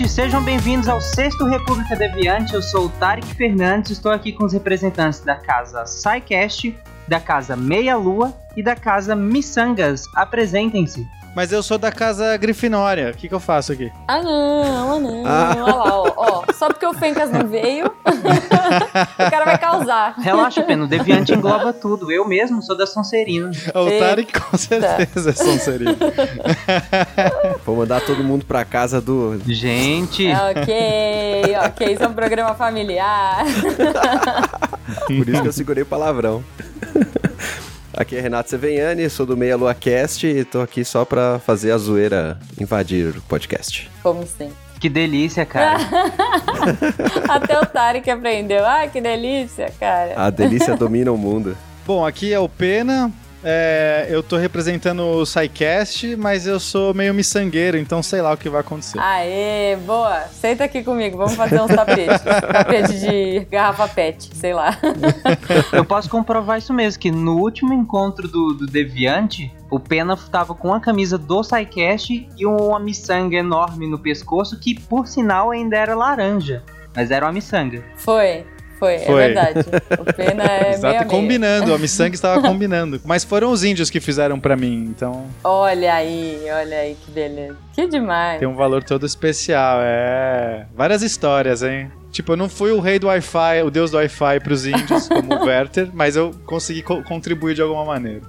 Ouvintes, sejam bem-vindos ao Sexto República Deviante. Eu sou o Tarek Fernandes, estou aqui com os representantes da casa SciCast, da casa Meia Lua e da casa Missangas. Apresentem-se. Mas eu sou da casa Grifinória. O que, que eu faço aqui? Ah não, ah não. Olha lá, ó, ó. Só porque o Fencas não veio, o cara vai causar. Relaxa, Pena, o Deviante engloba tudo. Eu mesmo sou da Sonserina. O Eita. Tarek com certeza é Sonserino. Vou mandar todo mundo pra casa do. Gente, Ok, ok, isso é um programa familiar. Por isso que eu segurei o palavrão. Aqui é Renato Seveniani, sou do Meia Lua Cast e tô aqui só pra fazer a zoeira invadir o podcast. Como sempre. que delícia, cara. Até o Tarek aprendeu. Ai, que delícia, cara. A delícia domina o mundo. Bom, aqui é o Pena. É, eu tô representando o SciCast, mas eu sou meio miçangueiro, então sei lá o que vai acontecer. Aê, boa. Senta aqui comigo, vamos fazer uns tapetes. Tapete de garrafa pet, sei lá. Eu posso comprovar isso mesmo, que no último encontro do, do Deviante, o Pena tava com a camisa do SciCast e uma miçanga enorme no pescoço, que por sinal ainda era laranja. Mas era uma miçanga. Foi, foi, Foi. é verdade. O Pena é Exato, combinando, a miçangue estava combinando. Mas foram os índios que fizeram pra mim, então Olha aí, olha aí, que beleza. Que demais. tem um valor todo especial. É. Várias histórias, hein? Tipo, eu não fui o rei do Wi-Fi, o deus do Wi-Fi pros índios, como o Werther, mas eu consegui co- contribuir de alguma maneira.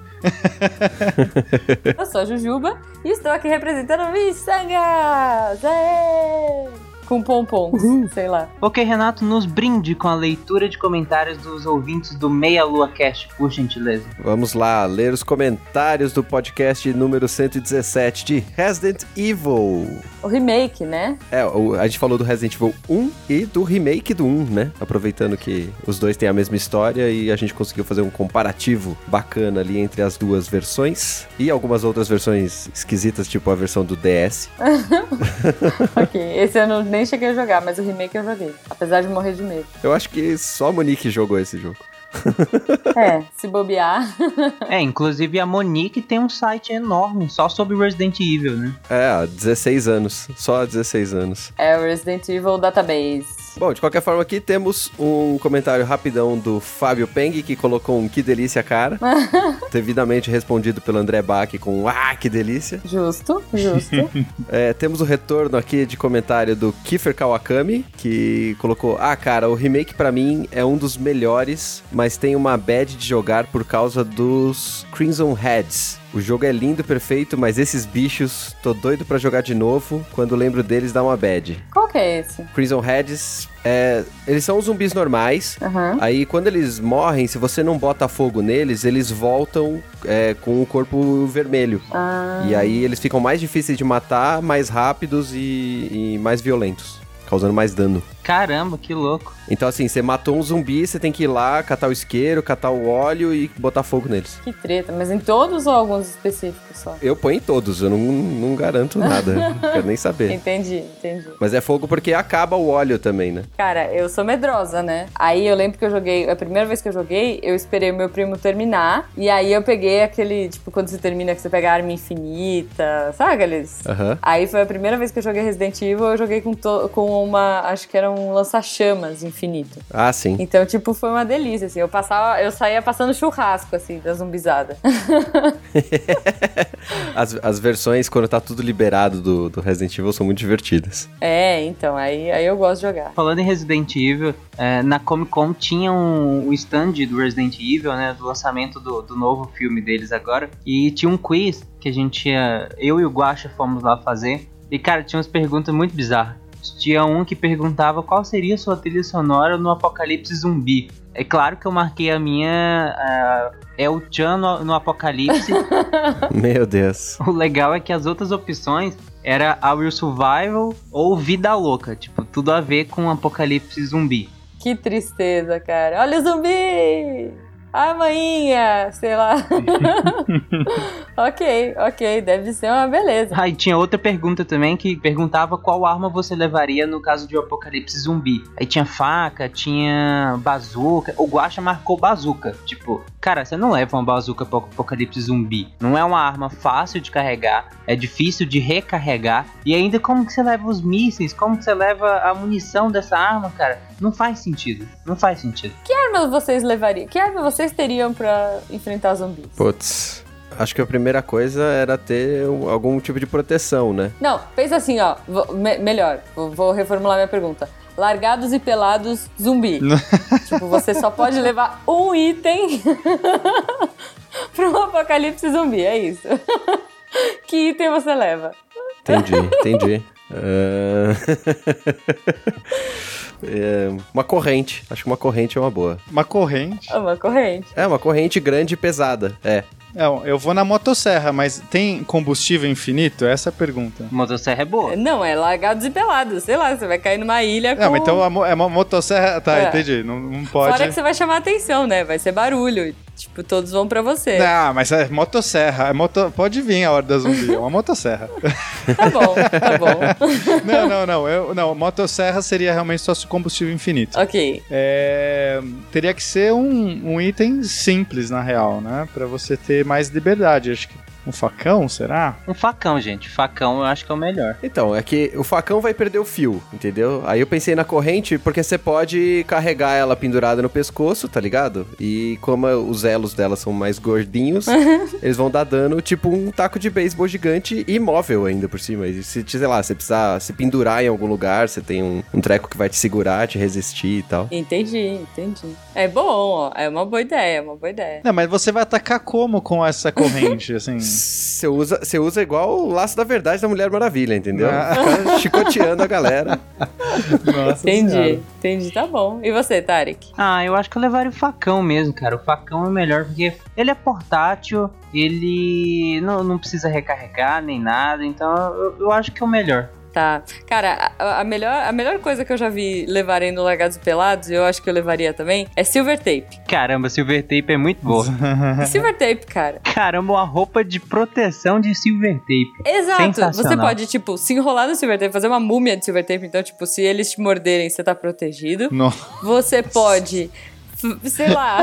Eu sou a Jujuba e estou aqui representando Missangas! Aê! Com pompons, sei lá. Ok, Renato, nos brinde com a leitura de comentários dos ouvintes do Meia Lua Cast, por gentileza. Vamos lá, ler os comentários do podcast número 117 de Resident Evil. O remake, né? É, o- a gente falou do Resident Evil 1 e do remake do 1, né? Aproveitando que os dois têm a mesma história e a gente conseguiu fazer um comparativo bacana ali entre as duas versões. E algumas outras versões esquisitas, tipo a versão do DS. ok, esse eu não, nem cheguei a jogar, mas o remake eu joguei. Apesar de morrer de medo. Eu acho que só a Monique jogou esse jogo. É, se bobear. É, inclusive a Monique tem um site enorme só sobre Resident Evil, né? É, há 16 anos. Só há 16 anos. É o Resident Evil Database. Bom, de qualquer forma, aqui temos um comentário rapidão do Fábio Peng, que colocou um que delícia, cara. devidamente respondido pelo André Bach com ah, que delícia. Justo, justo. É, temos o retorno aqui de comentário do Kiefer Kawakami, que colocou: Ah, cara, o remake pra mim é um dos melhores, mas tem uma bad de jogar por causa dos Crimson Heads. O jogo é lindo, perfeito, mas esses bichos, tô doido pra jogar de novo. Quando lembro deles, dá uma bad. Qual que é esse? Crimson Heads, é, eles são zumbis normais. Aham. Aí quando eles morrem, se você não bota fogo neles, eles voltam é, com o corpo vermelho. Ah, E aí eles ficam mais difíceis de matar, mais rápidos e, e mais violentos, causando mais dano. Caramba, que louco. Então assim, você matou um zumbi, você tem que ir lá, catar o isqueiro, catar o óleo e botar fogo neles. que treta. Mas em todos ou alguns específicos só? Eu ponho em todos, eu não, não garanto nada, não quero nem saber. Entendi, entendi. Mas é fogo porque acaba o óleo também, né? Cara, eu sou medrosa, né? Aí eu lembro que eu joguei, a primeira vez que eu joguei, eu esperei o meu primo terminar. E aí eu peguei aquele, tipo, quando você termina que você pega a arma infinita, sabe aqueles? Aham. Aí foi a primeira vez que eu joguei Resident Evil, eu joguei com, to- com uma, acho que era um lança-chamas infinito. Ah, sim. Então, tipo, foi uma delícia, assim. Eu passava, eu saía passando churrasco, assim, da zumbizada. As, as versões, quando tá tudo liberado do, do Resident Evil, são muito divertidas. é, então, aí, aí eu gosto de jogar. Falando em Resident Evil, é, na Comic Con tinha um, um stand do Resident Evil, né? Do lançamento do, do novo filme deles agora. E tinha um quiz que a gente ia. Eu e o Guacha fomos lá fazer. E, cara, tinha umas perguntas muito bizarras. Tinha um que perguntava qual seria a sua trilha sonora no apocalipse zumbi. É claro que eu marquei a minha. ah, é o Chan no, no Apocalipse. Meu Deus. o legal é que as outras opções era a Real Survival ou Vida Louca. Tipo, tudo a ver com Apocalipse zumbi. Que tristeza, cara. Olha o zumbi! A maninha, sei lá. ok, ok, deve ser uma beleza. Ah, e tinha outra pergunta também que perguntava qual arma você levaria no caso de um apocalipse zumbi. Aí tinha faca, tinha bazuca. O Guacha marcou bazuca. Tipo, cara, você não leva uma bazuca pro apocalipse zumbi. Não é uma arma fácil de carregar, é difícil de recarregar. E ainda como que você leva os mísseis? Como que você leva a munição dessa arma, cara? Não faz sentido. Não faz sentido. Que arma vocês levariam? Que arma vocês teriam pra enfrentar zumbis? Putz. Acho que a primeira coisa era ter um- algum tipo de proteção, né? Não, pensa assim, ó. vou- me- melhor, vou, vou reformular minha pergunta. Largados e pelados zumbi. tipo, você só pode levar um item para um apocalipse zumbi, é isso. que item você leva? Entendi, entendi. Ah, é, uma corrente. Acho que uma corrente é uma boa. Uma corrente. É Uma corrente. É, uma corrente grande e pesada. É. É, eu vou na motosserra, mas tem combustível infinito? Essa é a pergunta. Motosserra é boa. Não, é largados e pelados. Sei lá, você vai cair numa ilha com... Não, mas então é uma motosserra. Tá, É. entendi. Não, não pode. Fora que você vai chamar atenção, né? Vai ser barulho. Tipo, todos vão pra você. Não, mas é motosserra. É moto... Pode vir a hora da zumbi, é uma motosserra. Tá bom, tá bom. não, não, não. Eu, não, motosserra seria realmente só se combustível infinito. ok. É, teria que ser um, um item simples, na real, né? Pra você ter mais liberdade. Acho que um facão, será? Um facão, gente. Facão eu acho que é o melhor. Então, é que o facão vai perder o fio, entendeu? Aí eu pensei na corrente porque você pode carregar ela pendurada no pescoço, tá ligado? E como os elos dela são mais gordinhos, eles vão dar dano tipo um taco de beisebol gigante e móvel ainda por cima. E se, sei lá, você precisar se pendurar em algum lugar, você tem um, um treco que vai te segurar, te resistir e tal. Entendi, entendi. É bom, ó. É uma boa ideia, é uma boa ideia. Não, mas você vai atacar como com essa corrente, assim? Você usa, você usa igual o laço da verdade da Mulher Maravilha, entendeu? Ah. Chicoteando a galera. Nossa Entendi, Senhora. entendi. Tá bom. E você, Tarek? Ah, eu acho que eu levaria o facão mesmo, cara. O facão é melhor porque ele é portátil, ele não, não precisa recarregar nem nada, então eu, eu acho que é o melhor. Tá. Cara, a, a melhor, a melhor coisa que eu já vi levarem no Largados Pelados, e eu acho que eu levaria também, é Silver Tape. Caramba, Silver Tape é muito boa. Silver Tape, cara. Caramba, uma roupa de proteção de Silver Tape. Exato. Você pode, tipo, se enrolar no Silver Tape, fazer uma múmia de Silver Tape. Então, tipo, se eles te morderem, você tá protegido. Não. Você pode, sei lá,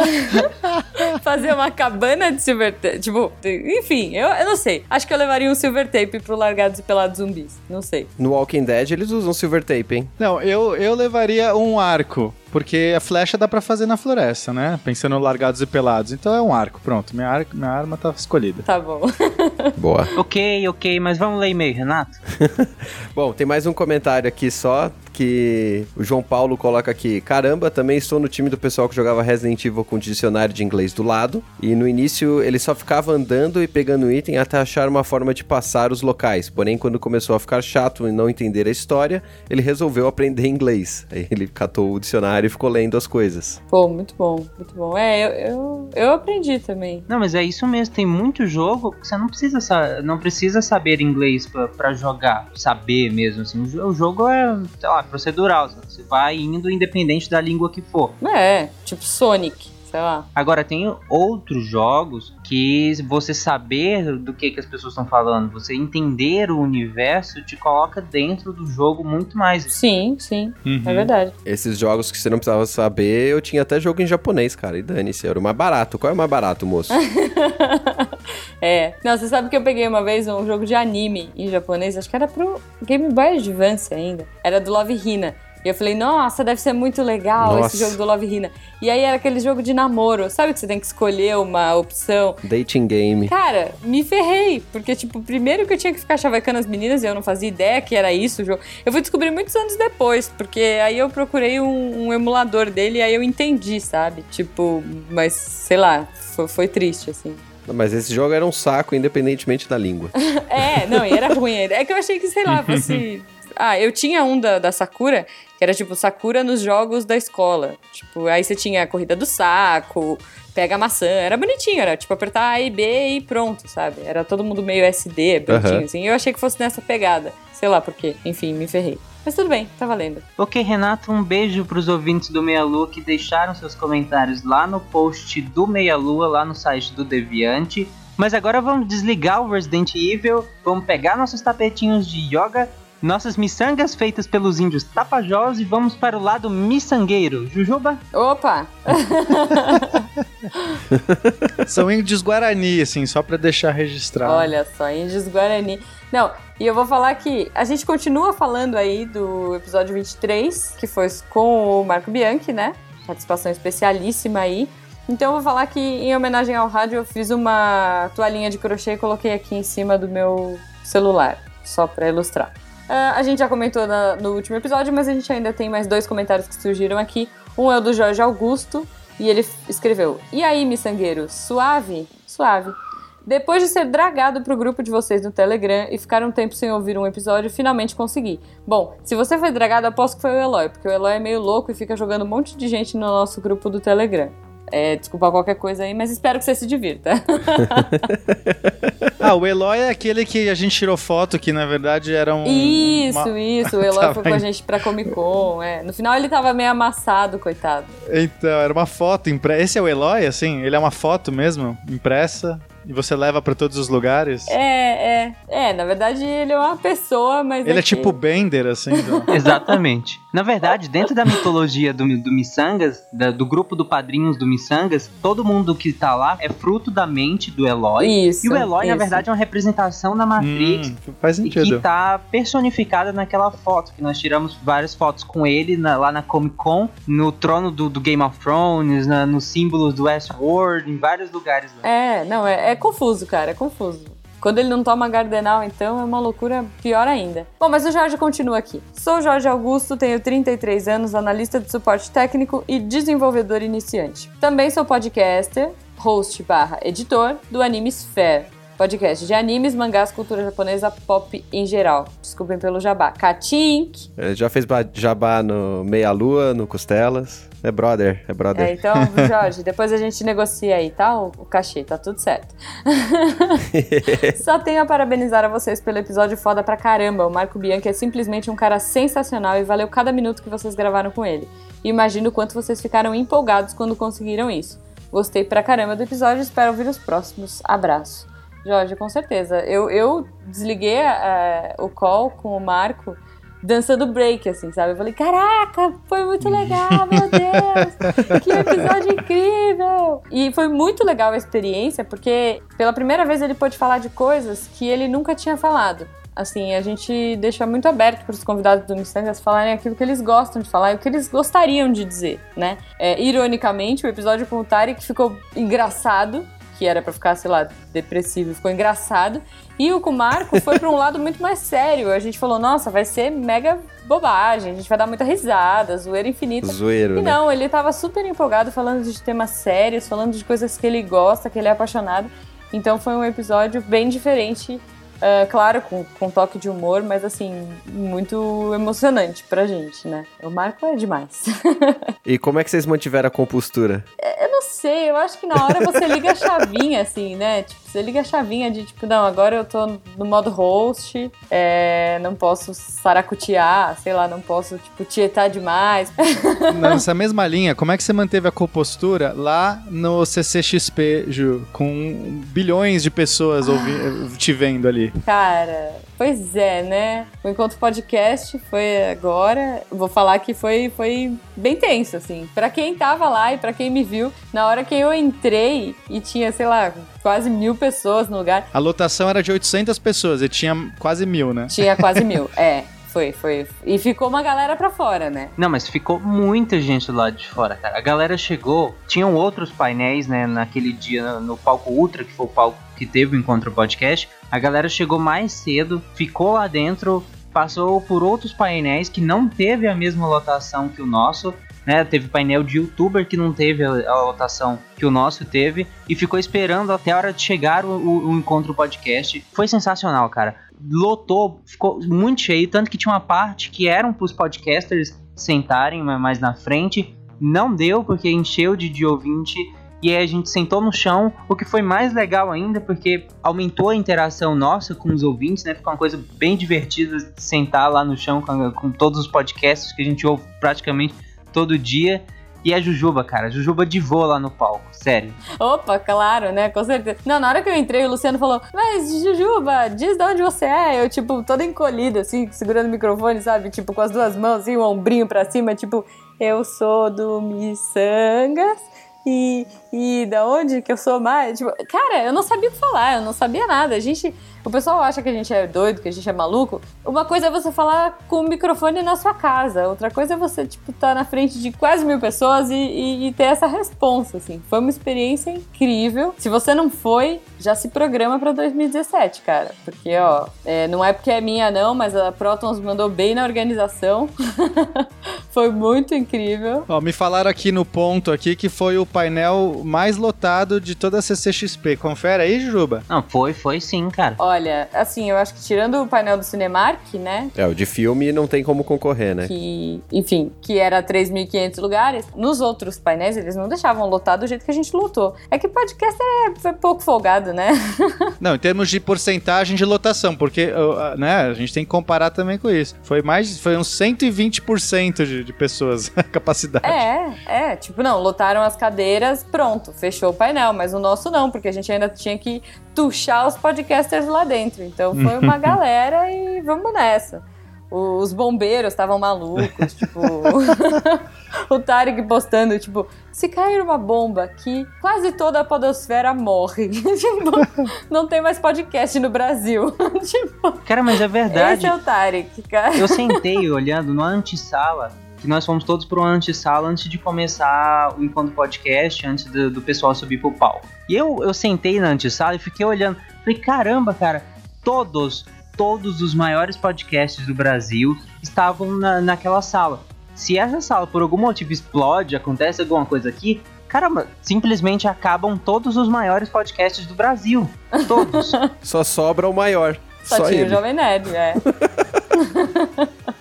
fazer uma cabana de silver tape. Tipo, enfim, eu, eu não sei. Acho que eu levaria um silver tape pro Largados e Pelados Zumbis. Não sei. No Walking Dead eles usam silver tape, hein? Não, eu, eu levaria um arco. Porque a flecha dá pra fazer na floresta, né? Pensando em largados e pelados. Então é um arco, pronto. Minha, ar- minha arma tá escolhida. Tá bom. Boa. Ok, ok, mas vamos ler e-mail, Renato? Bom, tem mais um comentário aqui só que o João Paulo coloca aqui. Caramba, também estou no time do pessoal que jogava Resident Evil com dicionário de inglês do lado. E no início ele só ficava andando e pegando item até achar uma forma de passar os locais. Porém, quando começou a ficar chato e não entender a história, ele resolveu aprender inglês. Aí ele catou o dicionário e ficou lendo as coisas. Pô, muito bom, muito bom. É, eu, eu, eu aprendi também. Não, mas é isso mesmo, tem muito jogo que você não precisa, sa- não precisa saber inglês pra, pra jogar, saber mesmo, assim, o jogo é, sei lá, procedural, você vai indo independente da língua que for. É, tipo Sonic, sei lá. Agora, tem outros jogos que você saber do que, que as pessoas estão falando, você entender o universo, te coloca dentro do jogo muito mais. Sim, sim, Uhum. é verdade. Esses jogos que você não precisava saber, eu tinha até jogo em japonês, cara. E dane-se, era o mais barato. Qual é o mais barato, moço? é. Não, você sabe que eu peguei uma vez um jogo de anime em japonês, acho que era pro Game Boy Advance ainda. Era do Love Hina. E eu falei, nossa, deve ser muito legal Nossa. esse jogo do Love Hina. E aí era aquele jogo de namoro, sabe que você tem que escolher uma opção? Dating game. Cara, me ferrei, porque, tipo, primeiro que eu tinha que ficar chavecando as meninas e eu não fazia ideia que era isso o jogo. Eu fui descobrir muitos anos depois, porque aí eu procurei um, um emulador dele e aí eu entendi, sabe? Tipo, mas sei lá, foi, foi triste, assim. Mas esse jogo era um saco, independentemente da língua. É, não, e era ruim. É que eu achei que, sei lá, fosse. Ah, eu tinha um da, da Sakura, que era tipo Sakura nos jogos da escola. Tipo, aí você tinha a corrida do saco, pega a maçã. Era bonitinho, era tipo apertar A e B e pronto, sabe? Era todo mundo meio SD, bonitinho, Aham. assim. Eu achei que fosse nessa pegada. Sei lá por quê. Enfim, me ferrei. Mas tudo bem, tá valendo. Ok, Renato, um beijo pros ouvintes do Meia Lua que deixaram seus comentários lá no post do Meia Lua, lá no site do Deviante. Mas agora vamos desligar o Resident Evil, vamos pegar nossos tapetinhos de yoga, nossas miçangas feitas pelos índios tapajós e vamos para o lado miçangueiro. Jujuba? Opa! São índios Guarani, assim, só pra deixar registrado. Olha só, índios Guarani. Não, e eu vou falar que a gente continua falando aí do episódio 23, que foi com o Marco Bianchi, né? Participação especialíssima aí. Então eu vou falar que, em homenagem ao rádio, eu fiz uma toalhinha de crochê e coloquei aqui em cima do meu celular, só pra ilustrar. Ah, a gente já comentou na- no último episódio, mas a gente ainda tem mais dois comentários que surgiram aqui. Um é o do Jorge Augusto, e ele escreveu: E aí, miçangueiro, suave? Suave. Depois de ser dragado pro grupo de vocês no Telegram e ficar um tempo sem ouvir um episódio, finalmente consegui. Bom, se você foi dragado, aposto que foi o Eloy, porque o Eloy é meio louco e fica jogando um monte de gente no nosso grupo do Telegram. É, desculpa qualquer coisa aí, mas espero que você se divirta. Ah, o Eloy é aquele que a gente tirou foto, que na verdade era um. Isso, uma- isso. O Eloy Tá foi com a gente pra Comic Con. É. No final ele tava meio amassado, coitado. Então, era uma foto impressa. Esse é o Eloy, assim? Ele é uma foto mesmo, impressa, e você leva pra todos os lugares? É, é. É, na verdade ele é uma pessoa, mas. Ele é que- tipo Bender, assim. do- Exatamente. Na verdade, dentro da mitologia do, do Missangas, da- do grupo do padrinhos do Missangas, todo mundo que tá lá é fruto da mente do Eloy. Isso. E o Eloy, na isso. verdade, é uma representação da Matrix. Hum, faz E sentido. que tá personificada naquela foto, que nós tiramos várias fotos com ele na- lá na Comic Con, no trono do, do Game of Thrones, na- nos símbolos do Westworld, em vários lugares lá. É, não, é, é confuso, cara, é confuso. Quando ele não toma Gardenal, então, é uma loucura pior ainda. Bom, mas o Jorge continua aqui. Sou Jorge Augusto, tenho 33 anos, analista de suporte técnico e desenvolvedor iniciante. Também sou podcaster, host barra editor do Anime Sphere. Podcast de animes, mangás, cultura japonesa, pop em geral. Desculpem pelo jabá. Katink! Já fez jabá no Meia Lua, no Costelas. É brother, é brother. É, então, Jorge, depois a gente negocia aí, tá? O, o cachê, tá tudo certo. Só tenho a parabenizar a vocês pelo episódio foda pra caramba. O Marco Bianchi é simplesmente um cara sensacional e valeu cada minuto que vocês gravaram com ele. E imagino o quanto vocês ficaram empolgados quando conseguiram isso. Gostei pra caramba do episódio espero ouvir os próximos. Abraço. Jorge, com certeza. Eu, eu desliguei eh, o call com o Marco dançando break, assim, sabe? Eu falei, caraca, foi muito legal, meu Deus! Que episódio incrível! E foi muito legal a experiência, porque pela primeira vez ele pôde falar de coisas que ele nunca tinha falado. Assim, a gente deixa muito aberto para os convidados do Missangas falarem aquilo que eles gostam de falar e o que eles gostariam de dizer, né? É, ironicamente, o episódio com o Tarek ficou engraçado, que era pra ficar, sei lá, depressivo, ficou engraçado. E o com o Marco foi pra um lado muito mais sério. A gente falou, nossa, vai ser mega bobagem, a gente vai dar muita risada, zoeira infinita. Zoeiro, E né? não, ele tava super empolgado falando de temas sérios, falando de coisas que ele gosta, que ele é apaixonado. Então foi um episódio bem diferente, ah, claro, com, com toque de humor, mas assim, muito emocionante pra gente, né? O Marco é demais. E como é que vocês mantiveram a compostura? Eu não sei, eu acho que na hora você liga a chavinha, assim, né? Tipo, você liga a chavinha de tipo, não, agora eu tô no modo host, é, não posso saracutear, sei lá, não posso, tipo, tietar demais. Nessa mesma linha, como é que você manteve a compostura lá no CCXP, Ju, com bilhões de pessoas ouvi- te vendo ali? Cara, pois é, né? O encontro podcast foi agora. Vou falar que foi, foi bem tenso, assim. Pra quem tava lá e pra quem me viu, na hora que eu entrei e tinha, sei lá, quase mil pessoas no lugar, A lotação era de 800 pessoas e tinha quase mil, né? tinha quase mil. É, foi, foi. E ficou uma galera pra fora, né? Não, mas ficou muita gente do lado de fora, cara. A galera chegou, tinham outros painéis, né, naquele dia no, no palco Ultra, que foi o palco que teve o Encontro Podcast. A galera chegou mais cedo, ficou lá dentro, passou por outros painéis que não teve a mesma lotação que o nosso. Né, teve painel de youtuber que não teve a, lotação que o nosso teve e ficou esperando até a hora de chegar o, o- o encontro podcast. Foi sensacional, cara. Lotou, ficou muito cheio, tanto que tinha uma parte que eram pros podcasters sentarem ma- mais na frente. Não deu, porque encheu de, de ouvinte. E aí a gente sentou no chão, o que foi mais legal ainda, porque aumentou a interação nossa com os ouvintes, né? Ficou uma coisa bem divertida sentar lá no chão com, com todos os podcasts que a gente ouve praticamente todo dia. E a Jujuba, cara, Jujuba divou lá no palco, sério. Opa, claro, né? Com certeza. Não, na hora que eu entrei, o Luciano falou: Mas, Jujuba, diz de onde você é. Eu, tipo, toda encolhida, assim, segurando o microfone, sabe? Tipo, com as duas mãos, assim, o ombrinho pra cima, tipo, eu sou do Missangas. E, e da onde que eu sou mais? Tipo, cara, eu não sabia o que falar, eu não sabia nada. A gente. O pessoal acha que a gente é doido, que a gente é maluco. Uma coisa é você falar com o microfone na sua casa, outra coisa é você, tipo, estar tá na frente de quase mil pessoas e, e, e, ter essa resposta, assim. Foi uma experiência incrível. Se você não foi, já se programa pra 2017, cara. Porque, ó, é, não é porque é minha, não, mas a Protons mandou bem na organização. foi muito incrível. Ó, me falaram aqui no ponto aqui que foi o painel mais lotado de toda a CCXP. Confere aí, Juba. Não, foi, foi sim, cara. Olha, assim, eu acho que tirando o painel do Cinemark, né? É, o de filme não tem como concorrer, né? Que, enfim, que era 3.500 lugares. Nos outros painéis, eles não deixavam lotar do jeito que a gente lotou. É que podcast é, foi pouco folgado, né? não, em termos de porcentagem de lotação, porque né, a gente tem que comparar também com isso. Foi mais, foi uns 120% de, de pessoas a capacidade. É, é, tipo, não, lotaram as cadeiras, pronto, fechou o painel, mas o nosso não, porque a gente ainda tinha que tuchar os podcasters lá dentro. Então foi uma galera e vamos nessa. Os bombeiros estavam malucos, tipo. o Tarek postando, tipo, se cair uma bomba aqui, quase toda a podosfera morre. tipo, não tem mais podcast no Brasil. tipo, cara, mas é verdade. Esse é o Tarek, cara. Eu sentei olhando na antessala que nós fomos todos para uma antessala antes de começar o Encontro Podcast, antes do, do, pessoal subir pro palco. E eu, eu sentei na antessala e fiquei olhando. Falei, caramba, cara, todos, todos os maiores podcasts do Brasil estavam na, naquela sala. Se essa sala por algum motivo explode, acontece alguma coisa aqui, caramba, simplesmente acabam todos os maiores podcasts do Brasil. Todos. Só sobra o maior. Só, Só tinha ele. o Jovem Nerd, é.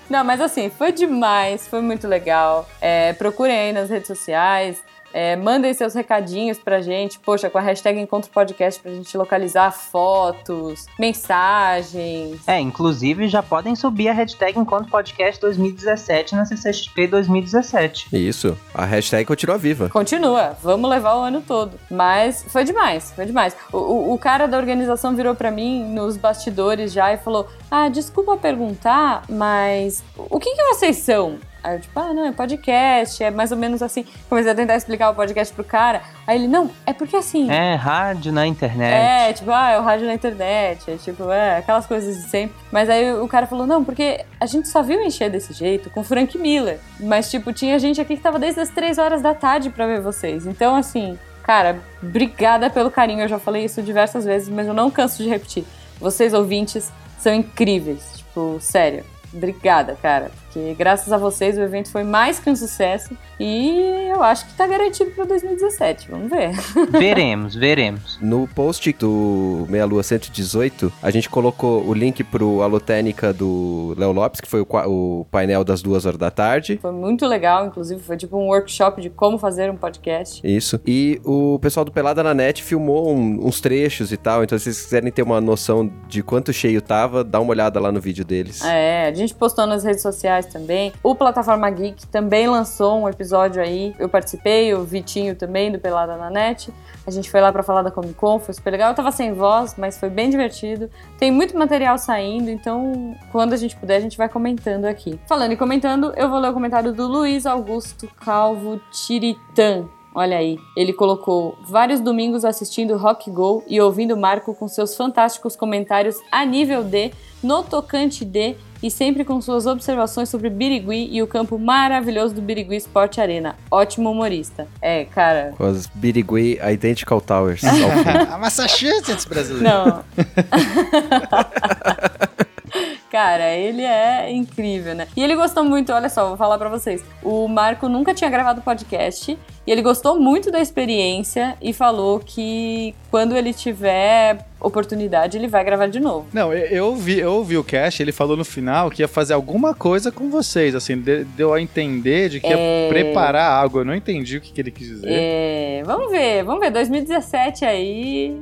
Não, mas assim, foi demais, foi muito legal. É, procurem aí nas redes sociais. É, mandem seus recadinhos pra gente, poxa, com a hashtag Encontro Podcast pra gente localizar fotos, mensagens. É, inclusive já podem subir a hashtag Encontro Podcast 2017 na CCXP 2017. Isso, a hashtag continua viva. Continua, vamos levar o ano todo. Mas foi demais, foi demais. O, o, o cara da organização virou pra mim nos bastidores já e falou: Ah, desculpa perguntar, mas o que, que vocês são? Aí eu, tipo, ah, não, é podcast, é mais ou menos assim. Comecei a tentar explicar o podcast pro cara. Aí ele, não, é porque assim. É, rádio na internet. É, tipo, ah, é o rádio na internet. É tipo, é, aquelas coisas de sempre. Mas aí o cara falou, não, porque a gente só viu encher desse jeito com Frank Miller. Mas, tipo, tinha gente aqui que tava desde as 3 horas da tarde pra ver vocês. Então, assim, cara, obrigada pelo carinho. Eu já falei isso diversas vezes, mas eu não canso de repetir. Vocês, ouvintes, são incríveis. Tipo, sério. Obrigada, cara porque graças a vocês o evento foi mais que um sucesso e eu acho que tá garantido para 2017. Vamos ver. Veremos, veremos. No post do Meia Lua 118, a gente colocou o link pro Alotênica do Léo Lopes, que foi o, o, painel das duas horas da tarde. Foi muito legal, inclusive, foi tipo um workshop de como fazer um podcast. Isso. E o pessoal do Pelada na Net filmou um, uns trechos e tal, então se vocês quiserem ter uma noção de quanto cheio tava, dá uma olhada lá no vídeo deles. É, a gente postou nas redes sociais também. O Plataforma Geek também lançou um episódio aí. Eu participei, o Vitinho também, do Pelada na Net. A gente foi lá para falar da Comic Con, foi super legal. Eu tava sem voz, mas foi bem divertido. Tem muito material saindo, então quando a gente puder, a gente vai comentando aqui. Falando e comentando, eu vou ler o comentário do Luiz Augusto Calvo Tiritã. Olha aí, ele colocou vários domingos assistindo Rock Go e ouvindo Marco com seus fantásticos comentários a nível D, no tocante D e sempre com suas observações sobre Birigui e o campo maravilhoso do Birigui Sport Arena. Ótimo humorista. É, cara. Com as Birigui Identical Towers. a Massachusetts brasileiro. Não. Cara, ele é incrível, né? E ele gostou muito, olha só, vou falar para vocês. O Marco nunca tinha gravado podcast E ele gostou muito da experiência e falou que quando ele tiver oportunidade, ele vai gravar de novo. Não, eu, eu vi, eu ouvi o cast, ele falou no final que ia fazer alguma coisa com vocês, assim, de- deu a entender de que ia É. preparar algo. Eu não entendi o que, que ele quis dizer. É, vamos ver, vamos ver. 2017 aí.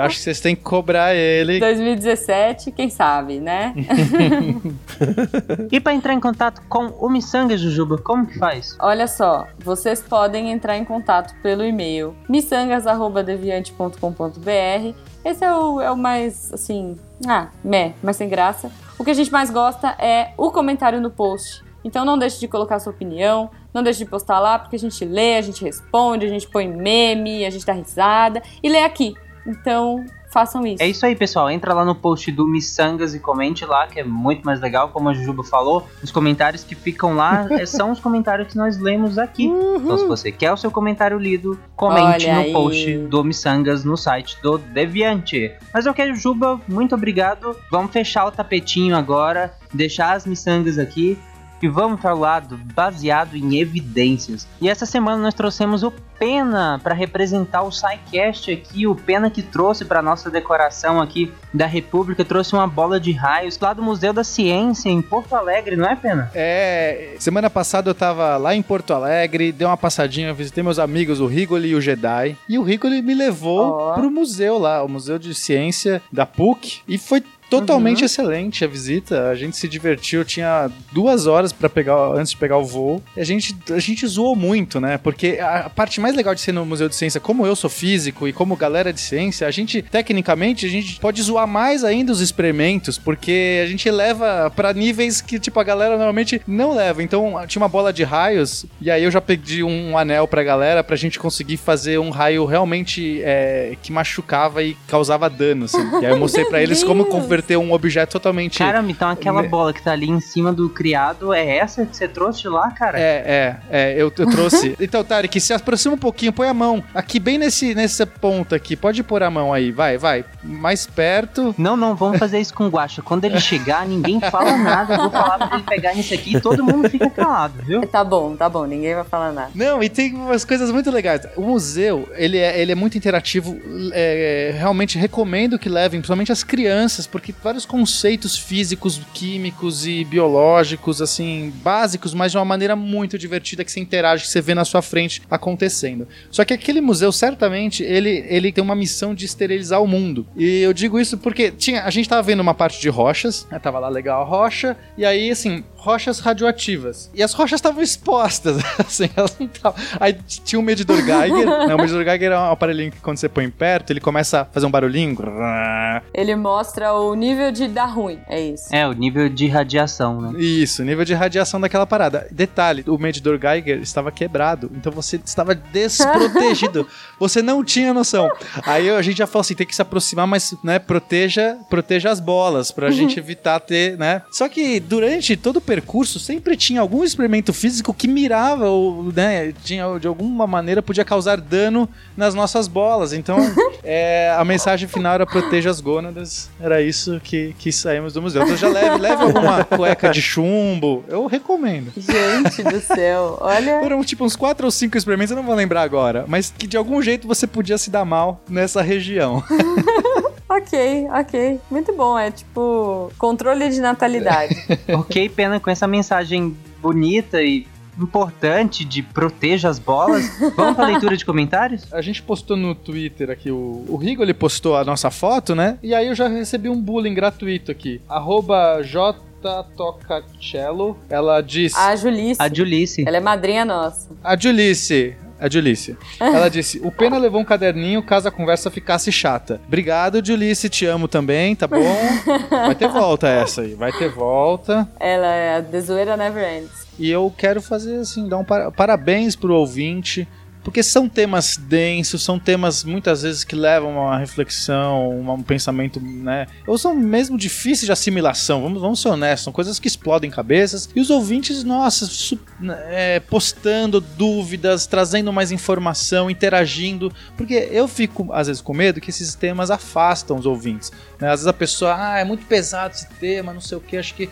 Acho que vocês têm que cobrar ele. 2017, quem sabe, né? E pra entrar em contato com o Missanga, Jujuba, como que faz? Olha só, vocês podem entrar em contato pelo e-mail missangas.deviante.com.br. Esse é o, é o mais, assim, ah, meh, mais sem graça. O que a gente mais gosta é o comentário no post. Então não deixe de colocar sua opinião, não deixe de postar lá, porque a gente lê, a gente responde, a gente põe meme, a gente dá risada e lê aqui. Então, façam isso. É isso aí, pessoal. Entra lá no post do Missangas e comente lá, que é muito mais legal, como a Jujuba falou. Os comentários que ficam lá eh, são os comentários que nós lemos aqui. Então, se você quer o seu comentário lido, comente Olha no aí. post do Missangas no site do Deviante. Mas eu quero, Juba, muito obrigado. Vamos fechar o tapetinho agora, deixar as Missangas aqui. E vamos para o lado baseado em evidências. E essa semana nós trouxemos o Pena para representar o SciCast aqui. O Pena que trouxe para nossa decoração aqui da República, trouxe uma bola de raios lá do Museu da Ciência em Porto Alegre, não é, Pena? É, semana passada eu tava lá em Porto Alegre, dei uma passadinha, visitei meus amigos, o Rigoli e o Jedi. E o Rigoli me levou Ó. pro museu lá, o Museu de Ciência da PUC. E foi totalmente Uhum. excelente a visita. A gente se divertiu, tinha duas horas para pegar antes de pegar o voo. E a gente, a gente zoou muito, né? Porque a parte mais legal de ser no Museu de Ciência, como eu sou físico e como galera de ciência, a gente, tecnicamente, a gente pode zoar mais ainda os experimentos, porque a gente leva pra níveis que, tipo, a galera normalmente não leva. Então, tinha uma bola de raios, e aí eu já pedi um anel pra galera pra gente conseguir fazer um raio realmente é, que machucava e causava dano, assim. E aí eu mostrei pra Meu eles como Deus! Converter um objeto totalmente... Caramba, então aquela Ne- bola que tá ali em cima do criado é essa que você trouxe de lá, cara? É, é, é, eu, eu trouxe. então, Tarek, se aproxima um pouquinho, põe a mão. Aqui, bem nesse, nessa ponta aqui. Pode pôr a mão aí, vai, vai. Mais perto. Não, não, vamos fazer isso com o Guaxa. Quando ele chegar, ninguém fala nada. Eu vou falar pra ele pegar nisso aqui e todo mundo fica calado, viu? Tá bom, tá bom, ninguém vai falar nada. Não, e tem umas coisas muito legais. O museu, ele é, ele é muito interativo. é, realmente recomendo que levem, principalmente as crianças, porque vários conceitos físicos, químicos e biológicos, assim, básicos, mas de uma maneira muito divertida que você interage, que você vê na sua frente acontecendo. Só que aquele museu, certamente, ele, ele tem uma missão de esterilizar o mundo. E eu digo isso porque tinha, a gente tava vendo uma parte de rochas, né, tava lá legal a rocha, e aí, assim, rochas radioativas. E as rochas estavam expostas, assim, elas não estavam. Aí tinha um medidor Geiger, né, o medidor Geiger é um aparelhinho que quando você põe perto, ele começa a fazer um barulhinho. Ele mostra o nível de dar ruim, é isso. É, o nível de radiação, né? Isso, nível de radiação daquela parada. Detalhe, o medidor Geiger estava quebrado, então você estava desprotegido. você não tinha noção. Aí a gente já falou assim, tem que se aproximar, mas, né, proteja, proteja as bolas pra gente evitar ter, né? Só que durante todo o percurso sempre tinha algum experimento físico que mirava ou, né, tinha de alguma maneira podia causar dano nas nossas bolas. Então, é, a mensagem final era proteja as gônadas. Era isso que, que saímos do museu. Então já leve, leve alguma cueca de chumbo. Eu recomendo. Gente do céu, olha. Foram tipo uns quatro ou cinco experimentos, eu não vou lembrar agora, mas que de algum jeito você podia se dar mal nessa região. Ok, ok. Muito bom, é tipo controle de natalidade. ok, pena com essa mensagem bonita e importante de proteja as bolas. Vamos pra leitura de comentários? A gente postou no Twitter aqui, o, o Rigo ele postou a nossa foto, né? E aí eu já recebi um bullying gratuito aqui. Arroba jtocacello. Ela disse. A Julice, A Julice. ela é madrinha nossa. A Julice. A Julice. Ela disse: O Pena levou um caderninho caso a conversa ficasse chata. Obrigado, Julice. Te amo também, tá bom? Vai ter volta essa aí. Vai ter volta. Ela é a The Zoeira Never Ends. E eu quero fazer assim, dar um par- parabéns pro ouvinte, porque são temas densos, são temas muitas vezes que levam a uma reflexão, um pensamento, né? Ou são mesmo difíceis de assimilação, vamos, vamos ser honestos, são coisas que explodem cabeças. E os ouvintes, nossa, su- é, postando dúvidas, trazendo mais informação, interagindo, porque eu fico às vezes com medo que esses temas afastam os ouvintes. né? Às vezes a pessoa, ah, é muito pesado esse tema, não sei o que, acho que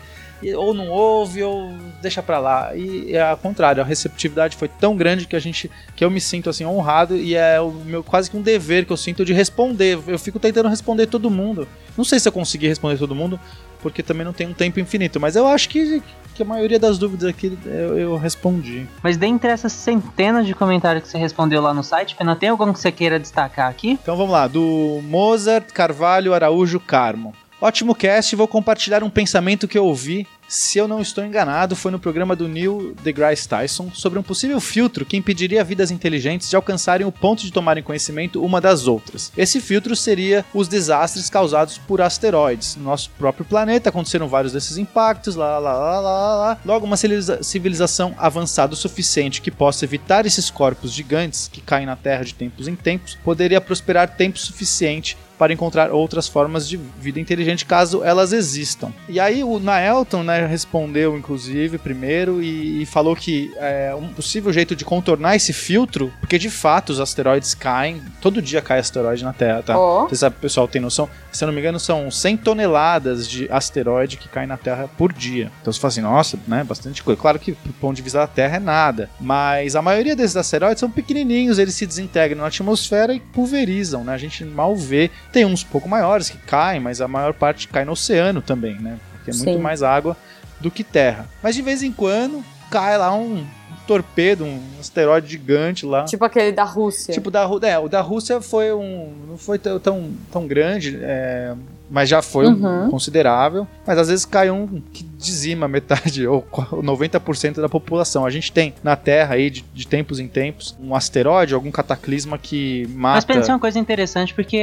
ou não ouve, ou deixa pra lá. E é ao contrário, a receptividade foi tão grande que a gente que eu me sinto assim honrado e é o meu quase que um dever que eu sinto de responder. Eu fico tentando responder todo mundo. Não sei se eu consegui responder todo mundo, porque também não tem um tempo infinito, mas eu acho que, que a maioria das dúvidas aqui eu, eu respondi. Mas dentre essas centenas de comentários que você respondeu lá no site, Pena, tem algum que você queira destacar aqui? Então vamos lá, do Mozart Carvalho Araújo Carmo. Ótimo cast, vou compartilhar um pensamento que eu ouvi, se eu não estou enganado, foi no programa do Neil deGrasse Tyson sobre um possível filtro que impediria vidas inteligentes de alcançarem o ponto de tomarem conhecimento uma das outras. Esse filtro seria os desastres causados por asteroides. No nosso próprio planeta aconteceram vários desses impactos, lá, lá, lá, lá, lá. Logo, uma civiliza- civilização avançada o suficiente que possa evitar esses corpos gigantes que caem na Terra de tempos em tempos, poderia prosperar tempo suficiente para encontrar outras formas de vida inteligente caso elas existam. E aí o Naelton né, respondeu, inclusive, primeiro e, e falou que é, um possível jeito de contornar esse filtro, porque de fato os asteroides caem, todo dia cai asteroide na Terra, tá? Ó. Você sabe, pessoal, tem noção? Se eu não me engano, são 100 toneladas de asteroide que caem na Terra por dia. Então você fala assim, nossa, né, bastante coisa. Claro que do ponto de vista da Terra é nada, mas a maioria desses asteroides são pequenininhos, eles se desintegram na atmosfera e pulverizam, né? A gente mal vê. Tem uns pouco maiores que caem, mas a maior parte cai no oceano também, né? Porque é muito Sim. mais água do que terra. Mas de vez em quando cai lá um torpedo, um asteroide gigante lá. Tipo aquele da Rússia. Tipo da, Ru- é, o da Rússia foi um. não foi tão, tão, tão grande, é, mas já foi um Uhum. considerável. Mas às vezes cai um que dizima metade ou qu- 90% da população. A gente tem na Terra aí, de, de tempos em tempos, um asteroide, algum cataclisma que Mas mata. pensa uma coisa interessante, porque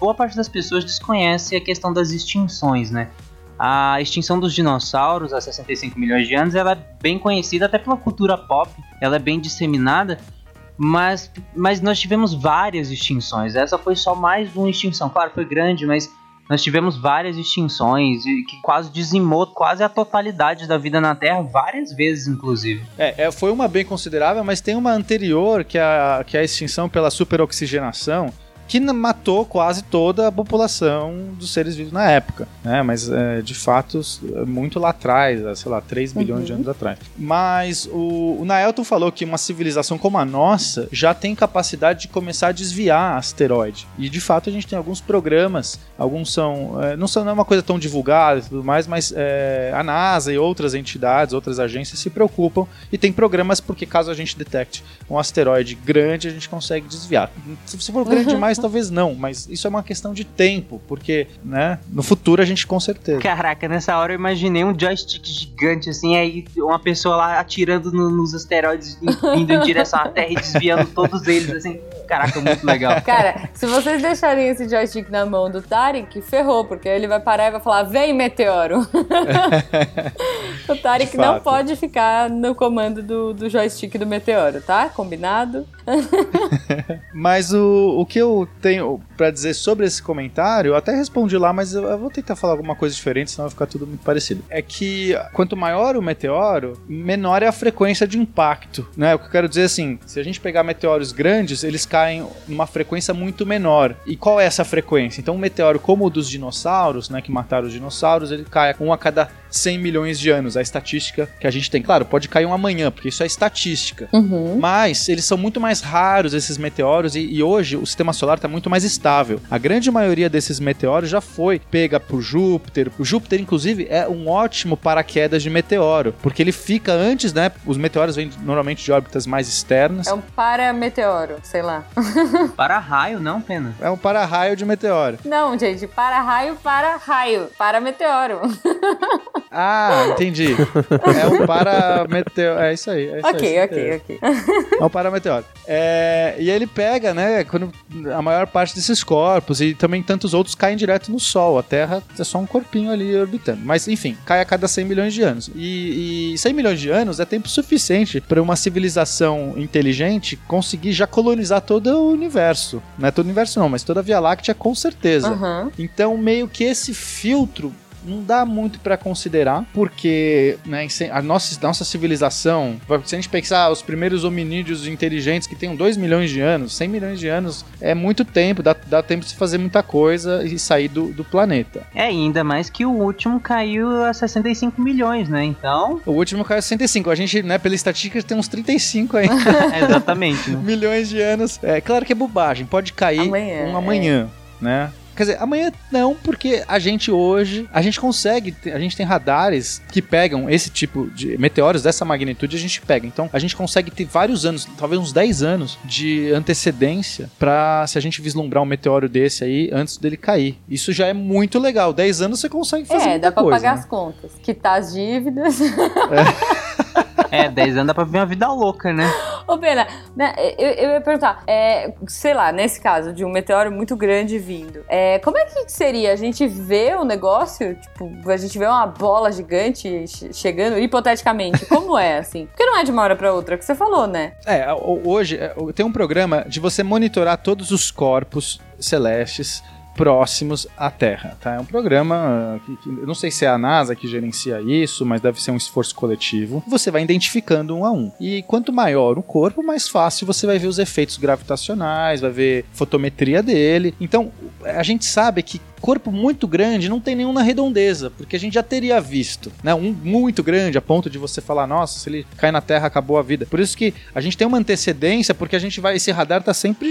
boa parte das pessoas desconhece a questão das extinções, né? A extinção dos dinossauros há 65 milhões de anos, ela é bem conhecida até pela cultura pop, ela é bem disseminada, mas, mas nós tivemos várias extinções. Essa foi só mais uma extinção. Claro, foi grande, mas nós tivemos várias extinções e que quase dizimou quase a totalidade da vida na Terra, várias vezes, inclusive. É, é, foi uma bem considerável, mas tem uma anterior, que é a, que é a extinção pela superoxigenação, que matou quase toda a população dos seres vivos na época, né? Mas, é, de fato, s- muito lá atrás, é, sei lá, 3 bilhões de anos atrás. Mas o, o Naelton falou que uma civilização como a nossa já tem capacidade de começar a desviar asteroide. E, de fato, a gente tem alguns programas, alguns são... é, não são não é uma coisa tão divulgada e tudo mais, mas é, a NASA e outras entidades, outras agências se preocupam e tem programas porque caso a gente detecte um asteroide grande, a gente consegue desviar. Se for grande demais, talvez não, mas isso é uma questão de tempo, porque, né, no futuro a gente com certeza. Caraca, nessa hora eu imaginei um joystick gigante, assim, aí uma pessoa lá atirando no- nos asteroides, indo em direção à Terra e desviando todos eles, assim. Caraca, muito legal. Cara, se vocês deixarem esse joystick na mão do Tarek, ferrou, porque ele vai parar e vai falar: vem, meteoro! o Tarek não pode ficar no comando do, do joystick do meteoro, tá? Combinado? Mas o, o que eu tenho pra dizer sobre esse comentário, eu até respondi lá, mas eu, eu vou tentar falar alguma coisa diferente, senão vai ficar tudo muito parecido. É que quanto maior o meteoro, menor é a frequência de impacto, né? O que eu quero dizer é assim, se a gente pegar meteoros grandes, eles caem numa frequência muito menor. E qual é essa frequência? Então um meteoro como o dos dinossauros, né, que mataram os dinossauros, ele cai um a cada 100 milhões de anos, a estatística que a gente tem. Claro, pode cair um amanhã, porque isso é estatística. Uhum. Mas eles são muito mais raros, esses meteoros, e, e hoje o sistema solar está muito mais estável. A grande maioria desses meteoros já foi pega por Júpiter. O Júpiter, inclusive, é um ótimo paraquedas de meteoro, porque ele fica antes, né? Os meteoros vêm normalmente de órbitas mais externas. É um parameteoro, sei lá. Para raio, não, pena. É um para-raio de meteoro. Não, gente, para-raio, para-raio, para-meteoro. Ah, entendi. é um para-meteoro. É isso aí. É isso ok, aí, ok, ok. É um parameteoro. É, e ele pega, né, quando a maior parte desses corpos e também tantos outros caem direto no Sol. A Terra é só um corpinho ali orbitando. Mas, enfim, cai a cada 100 milhões de anos. E, e 100 milhões de anos é tempo suficiente para uma civilização inteligente conseguir já colonizar todo o universo. Não é todo o universo não, mas toda a Via Láctea com certeza. Uhum. Então, meio que esse filtro não dá muito pra considerar, porque né, a nossa, nossa civilização, se a gente pensar os primeiros hominídeos inteligentes que tenham 2 milhões de anos, 100 milhões de anos, é muito tempo, dá, dá tempo de se fazer muita coisa e sair do, do planeta. É, ainda mais que o último caiu a 65 milhões, né? Então, O último caiu a 65, a gente, né, pela estatística, tem uns 35 aí. é exatamente, né? milhões de anos. É claro que é bobagem, pode cair Amanhã, um amanhã, né? Quer dizer, amanhã não, porque a gente hoje, a gente consegue, a gente tem radares que pegam esse tipo de meteoros dessa magnitude, a gente pega. Então, a gente consegue ter vários anos, talvez uns 10 anos de antecedência pra se a gente vislumbrar um meteoro desse aí antes dele cair. Isso já é muito legal. 10 anos você consegue fazer É, dá pra coisa, pagar né? as contas, quitar as dívidas. É, 10 anos dá pra viver uma vida louca, né? Ô, Pena, né, eu, eu ia perguntar, é, sei lá, nesse caso de um meteoro muito grande vindo, é, como é que seria? A gente vê o negócio, tipo, a gente vê uma bola gigante che- chegando, hipoteticamente, como é, assim? Porque não é de uma hora pra outra, é o que você falou, né? É, ho- hoje é, tem um programa de você monitorar todos os corpos celestes próximos à Terra, tá? É um programa ah, que, que- não sei se é a NASA que gerencia isso, mas deve ser um esforço coletivo. Você vai identificando um a um. E quanto maior o corpo, mais fácil você vai ver os efeitos gravitacionais, vai ver fotometria dele. Então, a gente sabe que corpo muito grande não tem nenhuma redondeza, porque a gente já teria visto, né? Um muito grande a ponto de você falar, nossa, se ele cai na Terra acabou a vida. Por isso que a gente tem uma antecedência, porque a gente vai, esse radar tá sempre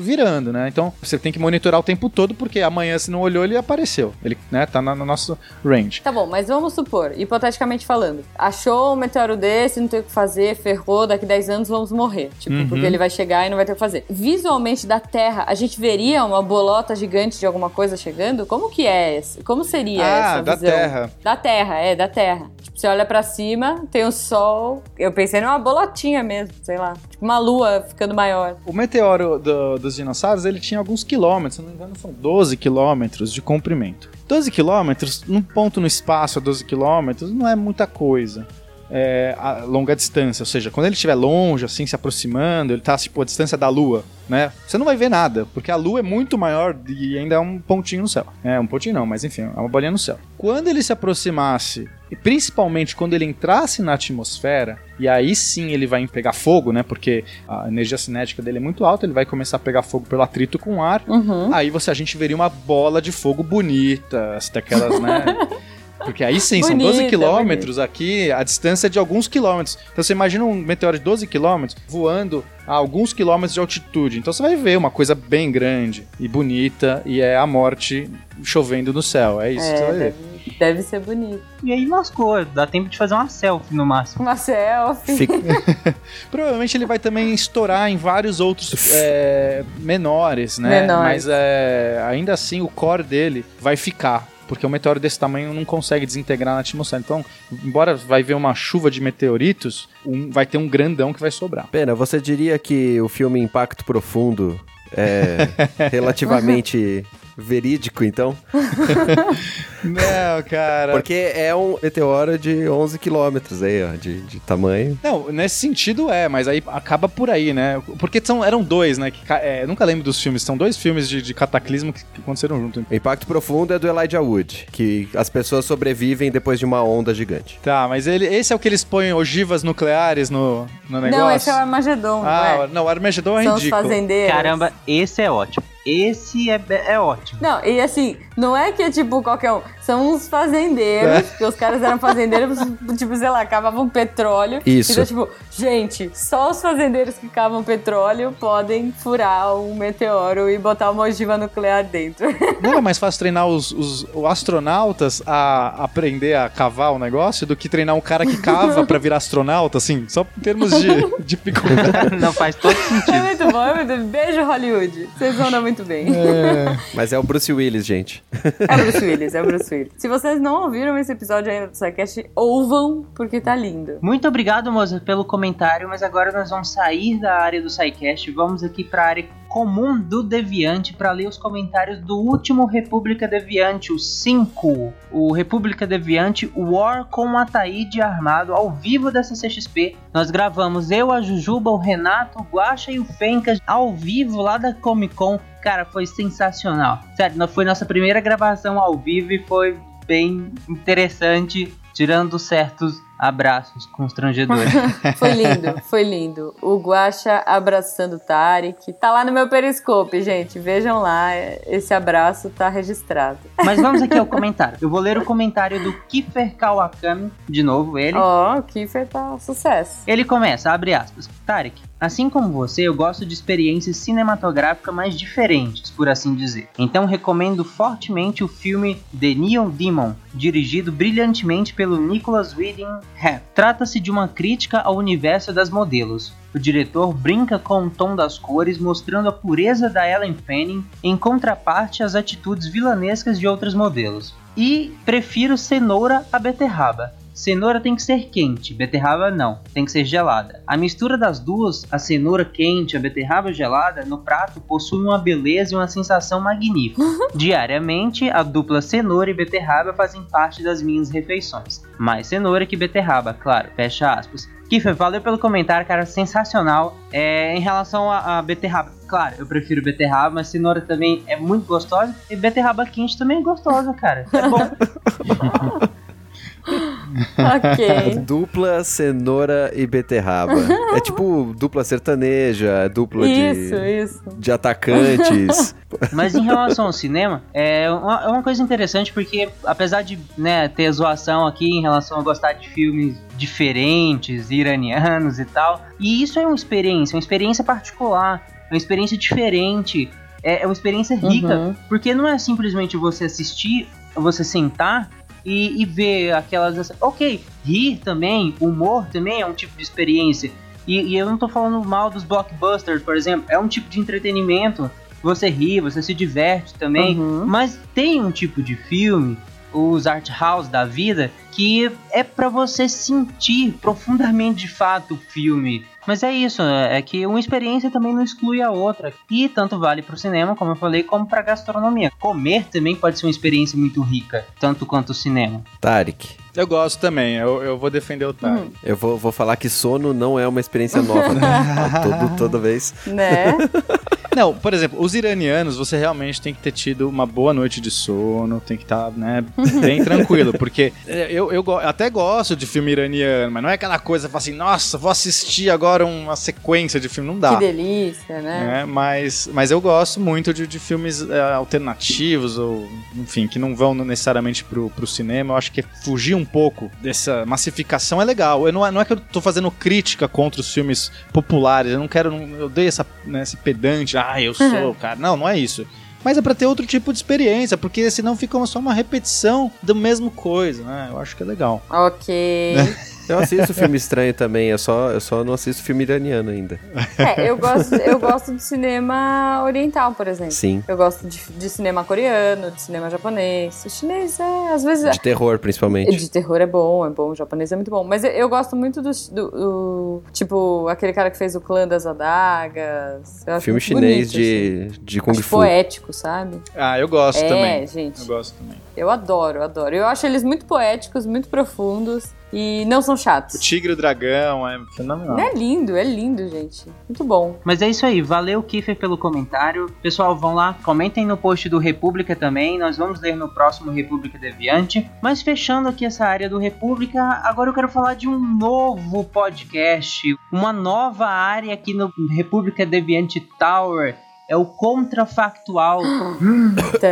virando, né? Então você tem que monitorar o tempo todo, porque amanhã se não olhou ele apareceu, ele, né? Tá na- no nosso range. Tá bom, mas vamos supor, hipoteticamente falando, achou um meteoro desse, não tem o que fazer, ferrou, daqui 10 anos vamos morrer. Tipo, Uhum. porque ele vai chegar e não vai ter o que fazer. Visualmente da Terra, a gente veria uma bolota gigante de alguma coisa chegando? Como que é esse? Como seria ah, essa da visão? Terra. Da Terra, é, da Terra. Tipo, você olha pra cima, tem o Sol. Eu pensei numa bolotinha mesmo, sei lá. Tipo, uma lua ficando maior. O meteoro do- dos dinossauros, ele tinha alguns quilômetros, se não me engano são 12 quilômetros de comprimento. 12 quilômetros, num ponto no espaço a 12 quilômetros, não é muita coisa. É, a longa distância, ou seja, quando ele estiver longe, assim, se aproximando, ele tá, tipo, a distância da Lua, né? Você não vai ver nada, porque a Lua é muito maior e ainda é um pontinho no céu. É, um pontinho não, mas enfim, é uma bolinha no céu. Quando ele se aproximasse, e principalmente quando ele entrasse na atmosfera, e aí sim ele vai pegar fogo, né? Porque a energia cinética dele é muito alta, ele vai começar a pegar fogo pelo atrito com o ar. Uhum. Aí você, a gente veria uma bola de fogo bonita, daquelas, né? Porque aí sim, são 12 Bonita, quilômetros aqui, a distância é de alguns quilômetros. Então você imagina um meteoro de 12 quilômetros voando a alguns quilômetros de altitude. Então você vai ver uma coisa bem grande e bonita, e é a morte chovendo no céu. É isso que você É, vai ver. deve, deve ser bonito. E aí lascou, dá tempo de fazer uma selfie no máximo. Uma selfie. Fica- Provavelmente ele vai também estourar em vários outros é, menores, né? Menores. Mas é, ainda assim o core dele vai ficar. Porque um meteoro desse tamanho não consegue desintegrar na atmosfera. Então, embora vai ver uma chuva de meteoritos, um- vai ter um grandão que vai sobrar. Pena, você diria que o filme Impacto Profundo é relativamente verídico, então? Não, cara. Porque é um meteoro de 11 quilômetros aí, ó, de, de tamanho. Não, nesse sentido é, mas aí acaba por aí, né? Porque são, eram dois, né? Que, é, eu nunca lembro dos filmes. São dois filmes de, de cataclismo que, que aconteceram junto. O Impacto Profundo é do Elijah Wood, que as pessoas sobrevivem depois de uma onda gigante. Tá, mas ele, esse é o que eles põem ogivas nucleares no, no negócio? Não, esse é o Armagedon, não Ah, é? não, o Armagedon é São os ridículo. fazendeiros. Caramba, esse é ótimo. Esse é, é ótimo. Não, e assim, não é que é tipo qualquer um. São uns fazendeiros, É. porque os caras eram fazendeiros, tipo, sei lá, cavavam petróleo. Isso. Então, tipo, gente, só os fazendeiros que cavam petróleo podem furar um meteoro e botar uma ogiva nuclear dentro. Não era mais fácil treinar os, os- os astronautas a aprender a cavar o negócio do que treinar um cara que cava pra virar astronauta, assim? Só em termos de dificuldade. Não faz todo É sentido. muito bom, é muito Beijo, Hollywood. Vocês mandam muito bem. Mas é o Bruce Willis, gente. É Bruce Willis, é Bruce Willis. Se vocês não ouviram esse episódio ainda do SciCast, ouvam, porque tá lindo. Muito obrigado, moça, pelo comentário, mas agora nós vamos sair da área do SciCast e vamos aqui para a área comum do Deviante para ler os comentários do último República Deviante, o 5. O República Deviante War com Ataíde armado ao vivo da CCXP. Nós gravamos eu, a Jujuba, o Renato, o Guaxa e o Fencas ao vivo lá da Comic Con. Cara, foi sensacional. Sério, não- foi nossa primeira gravação ao vivo e foi bem interessante, tirando certos abraços constrangedores. Foi lindo, foi lindo. O Guaxa abraçando o Tarek. Tá lá no meu periscope, gente. Vejam lá, esse abraço tá registrado. Mas vamos aqui ao comentário. Eu vou ler o comentário do Kiefer Kawakami, de novo ele. Ó, o Kiefer tá sucesso. Ele começa, abre aspas. Tarek, assim como você, eu gosto de experiências cinematográficas mais diferentes, por assim dizer. Então recomendo fortemente o filme The Neon Demon, dirigido brilhantemente pelo Nicholas Winding Refn. Trata-se de uma crítica ao universo das modelos. O diretor brinca com o tom das cores, mostrando a pureza da Ellen Fanning em contraparte às atitudes vilanescas de outros modelos. E prefiro cenoura a beterraba. Cenoura tem que ser quente, beterraba não, tem que ser gelada. A mistura das duas, a cenoura quente e a beterraba gelada, no prato possui uma beleza e uma sensação magnífica. Diariamente, a dupla cenoura e beterraba fazem parte das minhas refeições. Mais cenoura que beterraba, claro, fecha aspas. Kiffer, valeu pelo comentário, cara, sensacional. É, em relação a, a beterraba, claro, eu prefiro beterraba, mas cenoura também é muito gostosa. E beterraba quente também é gostosa, cara. É bom. ok. Dupla cenoura e beterraba. é tipo dupla sertaneja, dupla Isso, de, isso. de atacantes. Mas em relação ao cinema, é uma, é uma coisa interessante porque, apesar de né, ter zoação aqui em relação a gostar de filmes diferentes, iranianos e tal, e isso é uma experiência, uma experiência particular, uma experiência diferente, é, é uma experiência rica, Uhum. porque não é simplesmente você assistir, você sentar e, e ver aquelas. Ok, rir também, humor também é um tipo de experiência. E, e eu não tô falando mal dos blockbusters, por exemplo, é um tipo de entretenimento. Você ri, você se diverte também. Uhum. Mas tem um tipo de filme, os art house da vida, que é pra você sentir profundamente de fato o filme. Mas é isso, é que uma experiência também não exclui a outra. E tanto vale pro cinema, como eu falei, como pra gastronomia. Comer também pode ser uma experiência muito rica, tanto quanto o cinema. Tarek, Eu gosto também, eu, eu vou defender o Tarek. Hum. eu vou, vou falar que sono não é uma experiência nova. Tá? Todo, toda vez. Né? Não, por exemplo, os iranianos, você realmente tem que ter tido uma boa noite de sono, tem que estar, né, bem tranquilo, porque é, eu, eu go- até gosto de filme iraniano, mas não é aquela coisa, assim, nossa, vou assistir agora uma sequência de filme, não dá. que delícia, né? É, mas, mas eu gosto muito de, de filmes é, alternativos, ou enfim, que não vão necessariamente pro, pro cinema. Eu acho que fugir um pouco dessa massificação é legal. Eu não, é- não é que eu tô fazendo crítica contra os filmes populares, eu não quero, eu dei essa, né, esse pedante, ah, eu sou, cara. Não, não é isso. Mas é pra ter outro tipo de experiência, porque senão fica só uma repetição da mesma coisa, né? Eu acho que é legal. Ok. Eu assisto filme estranho também, eu só, eu só não assisto filme iraniano ainda. É, eu gosto, eu gosto de cinema oriental, por exemplo. Sim. Eu gosto de, de cinema coreano, de cinema japonês. O chinês é, às vezes. De terror, principalmente. De terror é bom, é bom, o japonês é muito bom. Mas eu, eu gosto muito do, do- do- Tipo, aquele cara que fez o clã das adagas. Eu acho Filme chinês bonito, assim. de, de Kung Acho Fu. poético, sabe? Ah, eu gosto é, também. gente. Eu gosto também. Eu adoro, eu adoro. Eu acho eles muito poéticos, muito profundos e não são O chatos. Tigre e o Dragão é fenomenal. É lindo, é lindo, gente. Muito bom. Mas é isso aí, valeu Kiffer pelo comentário. Pessoal, vão lá, comentem no post do República também, nós vamos ler no próximo República Deviante. Mas fechando aqui essa área do República, agora eu quero falar de um novo podcast, uma nova área aqui no República Deviante Tower. É o Contrafactual.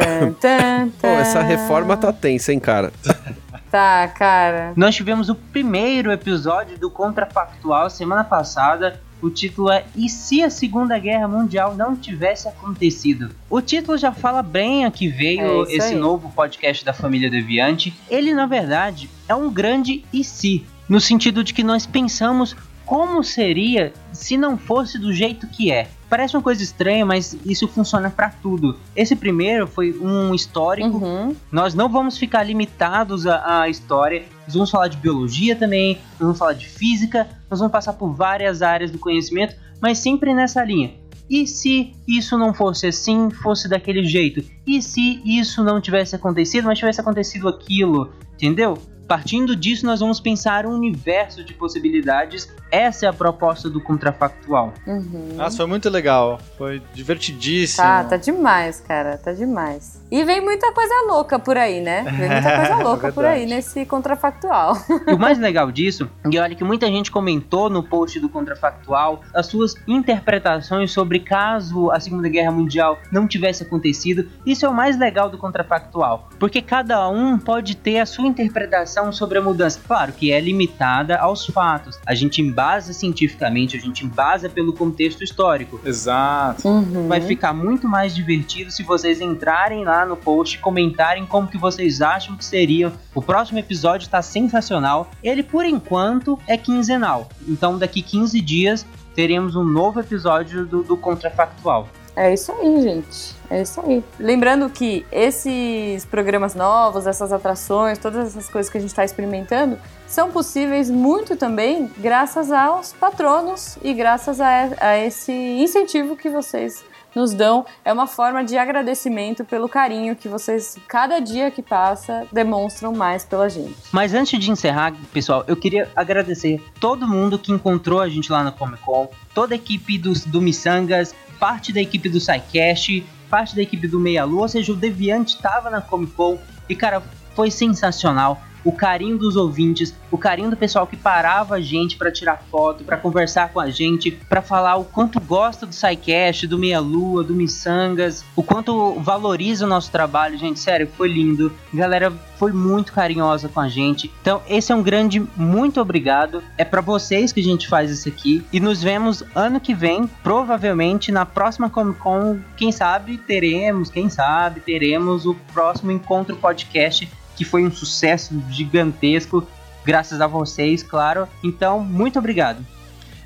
Pô, essa reforma tá tensa, hein, cara? Tá, cara. Nós tivemos o primeiro episódio do Contrafactual semana passada. O título é E se a Segunda Guerra Mundial não tivesse acontecido? O título já fala bem a que veio É esse aí. novo podcast da família Deviante. Ele, na verdade, é um grande e se, no sentido de que nós pensamos como seria se não fosse do jeito que é. Parece uma coisa estranha, mas isso funciona pra tudo. Esse primeiro foi um histórico Uhum. nós não vamos ficar limitados à, à história. Nós vamos falar de biologia também, nós vamos falar de física, nós vamos passar por várias áreas do conhecimento, mas sempre nessa linha. E se isso não fosse assim, fosse daquele jeito? E se isso não tivesse acontecido, mas tivesse acontecido aquilo? Entendeu? Partindo disso, nós vamos pensar um universo de possibilidades. Essa é a proposta do contrafactual. Uhum. Nossa, foi muito legal. Foi divertidíssimo. Tá, tá demais, cara, tá demais. E vem muita coisa louca por aí, né? Vem muita coisa louca por aí nesse contrafactual. E o mais legal disso, e olha que muita gente comentou no post do Contrafactual as suas interpretações sobre caso a Segunda Guerra Mundial não tivesse acontecido. Isso é o mais legal do Contrafactual, porque cada um pode ter a sua interpretação sobre a mudança. Claro que é limitada aos fatos. A gente embasa cientificamente, a gente embasa pelo contexto histórico. Exato. Uhum. Vai ficar muito mais divertido se vocês entrarem lá no post comentarem como que vocês acham que seria. O próximo episódio tá sensacional. Ele, por enquanto, é quinzenal. Então, daqui 15 dias, teremos um novo episódio do, do Contrafactual. É isso aí, gente. É isso aí. Lembrando que esses programas novos, essas atrações, todas essas coisas que a gente está experimentando, são possíveis muito também graças aos patronos e graças a, a esse incentivo que vocês nos dão. É uma forma de agradecimento pelo carinho que vocês, cada dia que passa, demonstram mais pela gente. Mas antes de encerrar, pessoal, eu queria agradecer todo mundo que encontrou a gente lá na Comic Con, toda a equipe do, do Missangas, parte da equipe do SciCast, parte da equipe do Meia Lua, ou seja, o Deviante estava na Comic Con e, cara, foi sensacional. O carinho dos ouvintes, o carinho do pessoal que parava a gente para tirar foto, para conversar com a gente, para falar o quanto gosta do SciCast, do Meia Lua, do Missangas, o quanto valoriza o nosso trabalho, gente, sério, foi lindo. Galera foi muito carinhosa com a gente. Então, esse é um grande muito obrigado. É para vocês que a gente faz isso aqui e nos vemos ano que vem, provavelmente na próxima Comic Con, quem sabe teremos, quem sabe teremos o próximo encontro podcast que foi um sucesso gigantesco, graças a vocês, claro. Então, muito obrigado.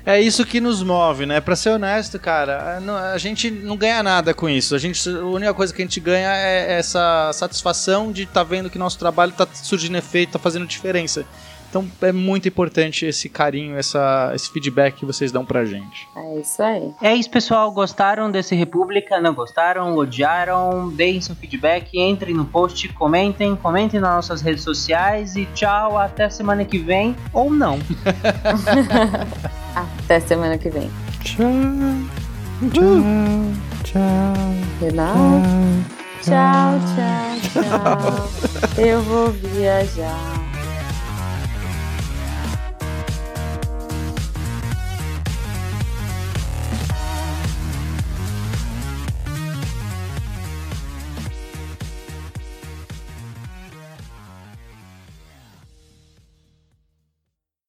É isso que nos move, né? Pra ser honesto, cara, a gente não ganha nada com isso. A, gente, a única coisa que a gente ganha é essa satisfação de estar vendo que nosso trabalho tá surgindo efeito, tá fazendo diferença. Então é muito importante esse carinho, essa, esse feedback que vocês dão pra gente. É isso aí. É isso, pessoal. Gostaram desse República? Não gostaram? Odiaram? Deem seu feedback, entrem no post, comentem, comentem nas nossas redes sociais e tchau, até semana que vem ou não. Até semana que vem. Tchau. Tchau. Tchau. Renato. Tchau, tchau, tchau. Eu vou viajar.